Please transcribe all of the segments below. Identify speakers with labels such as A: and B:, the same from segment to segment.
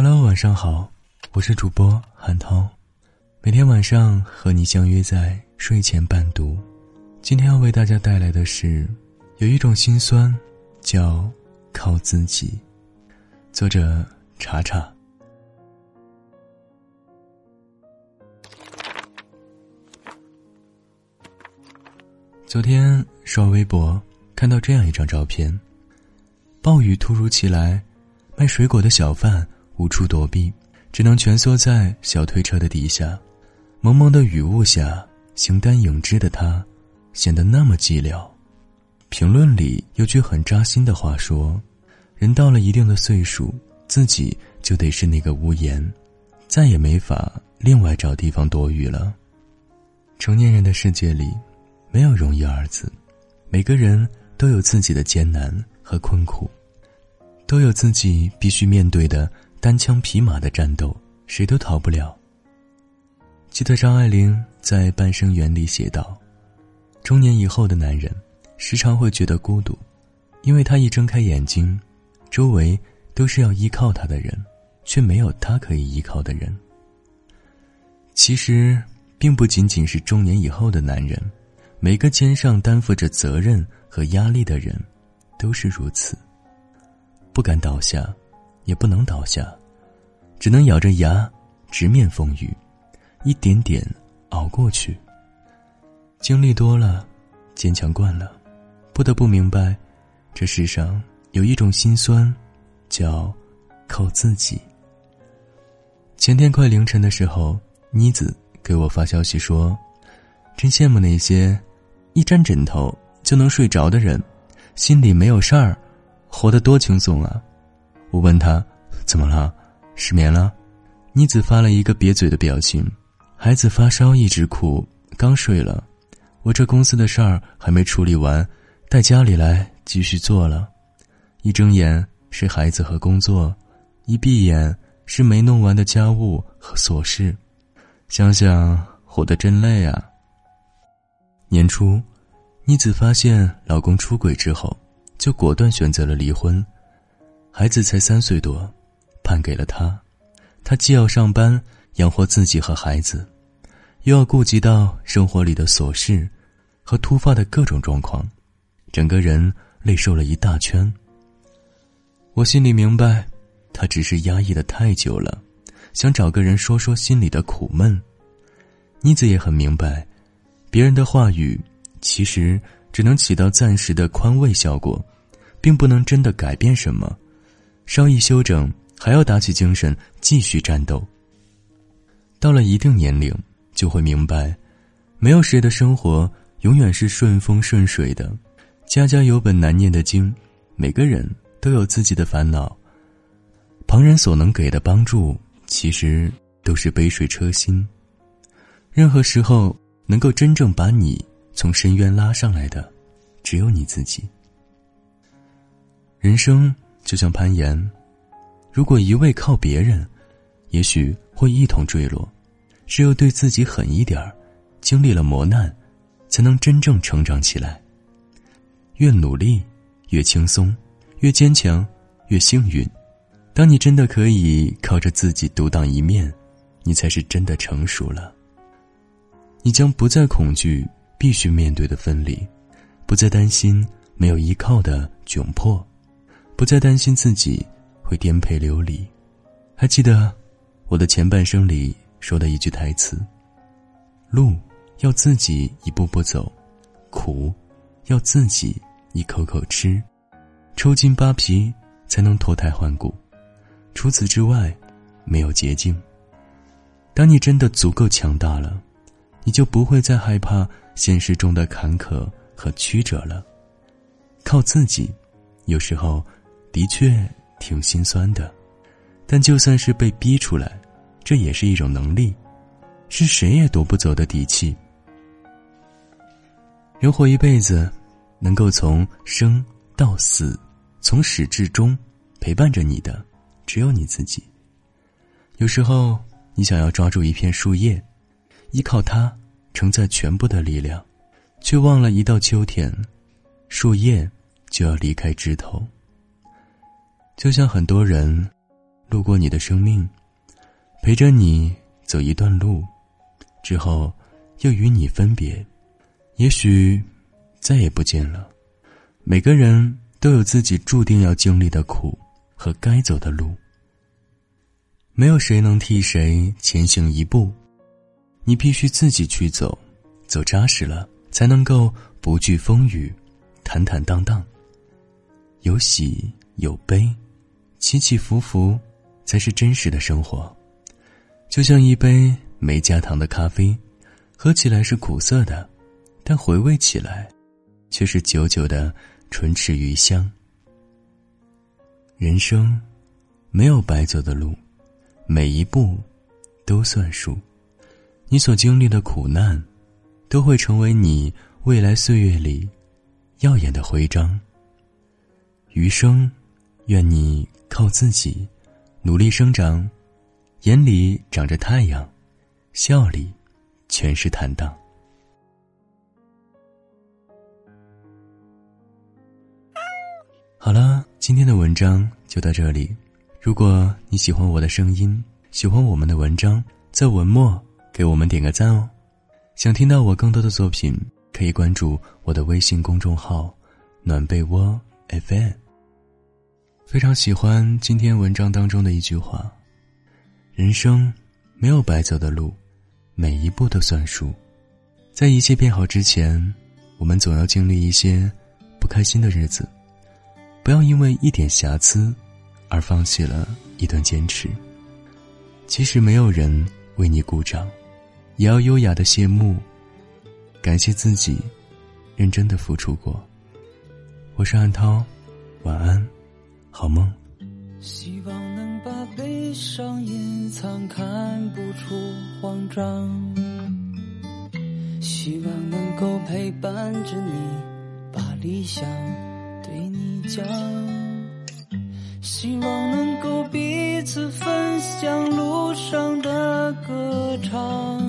A: Hello，晚上好，我是主播韩涛，每天晚上和你相约在睡前伴读。今天要为大家带来的是，有一种心酸，叫靠自己。作者查查。昨天刷微博，看到这样一张照片：暴雨突如其来，卖水果的小贩无处躲避，只能蜷缩在小推车的底下。蒙蒙的雨雾下，形单影只的他，显得那么寂寥。评论里有句很扎心的话说：“人到了一定的岁数，自己就得是那个屋檐，再也没法另外找地方躲雨了。”成年人的世界里。没有容易二字，每个人都有自己的艰难和困苦，都有自己必须面对的单枪匹马的战斗，谁都逃不了。记得张爱玲在《半生缘》里写道：“中年以后的男人，时常会觉得孤独，因为他一睁开眼睛，周围都是要依靠他的人，却没有他可以依靠的人。”其实，并不仅仅是中年以后的男人。每个肩上担负着责任和压力的人，都是如此。不敢倒下，也不能倒下，只能咬着牙直面风雨，一点点熬过去。经历多了，坚强惯了，不得不明白，这世上有一种心酸，叫靠自己。前天快凌晨的时候，妮子给我发消息说：“真羡慕那些。”一沾枕头就能睡着的人，心里没有事儿，活得多轻松啊！我问他怎么了，失眠了？妮子发了一个瘪嘴的表情。孩子发烧一直哭，刚睡了。我这公司的事儿还没处理完，带家里来继续做了。一睁眼是孩子和工作，一闭眼是没弄完的家务和琐事。想想活得真累啊！年初，妮子发现老公出轨之后，就果断选择了离婚。孩子才三岁多，判给了他。他既要上班养活自己和孩子，又要顾及到生活里的琐事和突发的各种状况，整个人累瘦了一大圈。我心里明白，他只是压抑的太久了，想找个人说说心里的苦闷。妮子也很明白。别人的话语，其实只能起到暂时的宽慰效果，并不能真的改变什么。稍一休整，还要打起精神继续战斗。到了一定年龄，就会明白，没有谁的生活永远是顺风顺水的。家家有本难念的经，每个人都有自己的烦恼。旁人所能给的帮助，其实都是杯水车薪。任何时候。能够真正把你从深渊拉上来的，只有你自己。人生就像攀岩，如果一味靠别人，也许会一同坠落。只有对自己狠一点儿，经历了磨难，才能真正成长起来。越努力，越轻松；越坚强，越幸运。当你真的可以靠着自己独当一面，你才是真的成熟了。你将不再恐惧必须面对的分离，不再担心没有依靠的窘迫，不再担心自己会颠沛流离。还记得我的前半生里说的一句台词：“路要自己一步步走，苦要自己一口口吃，抽筋扒皮才能脱胎换骨。除此之外，没有捷径。当你真的足够强大了。”你就不会再害怕现实中的坎坷和曲折了。靠自己，有时候的确挺心酸的，但就算是被逼出来，这也是一种能力，是谁也夺不走的底气。人活一辈子，能够从生到死，从始至终陪伴着你的，只有你自己。有时候，你想要抓住一片树叶。依靠它承载全部的力量，却忘了一到秋天，树叶就要离开枝头。就像很多人，路过你的生命，陪着你走一段路，之后又与你分别，也许再也不见了。每个人都有自己注定要经历的苦和该走的路，没有谁能替谁前行一步，你必须自己去走，走扎实了，才能够不惧风雨，坦坦荡荡。有喜有悲，起起伏伏，才是真实的生活。就像一杯没加糖的咖啡，喝起来是苦涩的，但回味起来，却是久久的唇齿余香。人生没有白走的路，每一步都算数。你所经历的苦难，都会成为你未来岁月里耀眼的徽章。余生，愿你靠自己，努力生长，眼里长着太阳，笑里全是坦荡。好了，今天的文章就到这里。如果你喜欢我的声音，喜欢我们的文章，在文末给我们点个赞哦。想听到我更多的作品，可以关注我的微信公众号“暖被窝 FM”。非常喜欢今天文章当中的一句话：“人生没有白走的路，每一步都算数。在一切变好之前，我们总要经历一些不开心的日子。不要因为一点瑕疵而放弃了一段坚持。即使没有人为你鼓掌，也要优雅的谢幕，感谢自己认真的付出过。”我是安涛，晚安。好梦。
B: 希望能把悲伤隐藏，看不出慌张。希望能够陪伴着你，把理想对你讲。希望能够彼此分享路上的歌唱。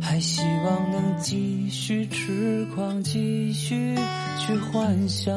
B: 还希望能继续痴狂，继续去幻想。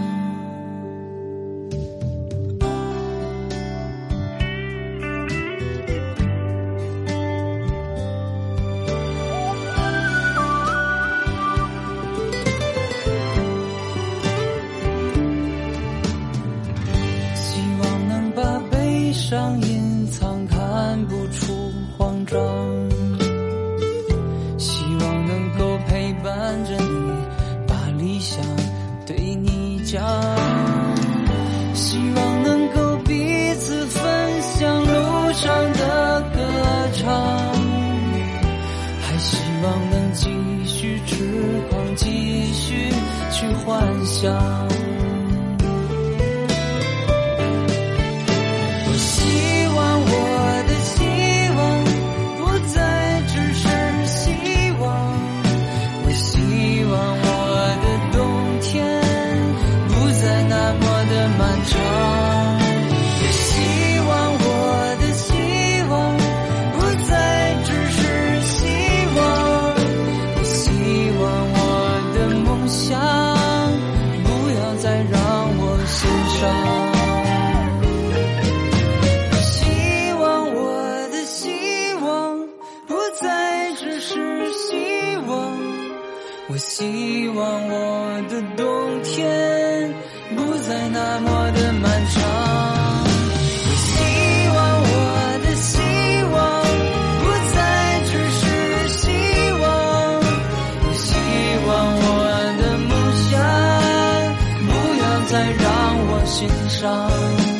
B: 上隐藏，看不出慌张。希望能够陪伴着你，把理想对你讲。希望能够彼此分享路上的歌唱。还希望能继续痴狂，继续去幻想。心上。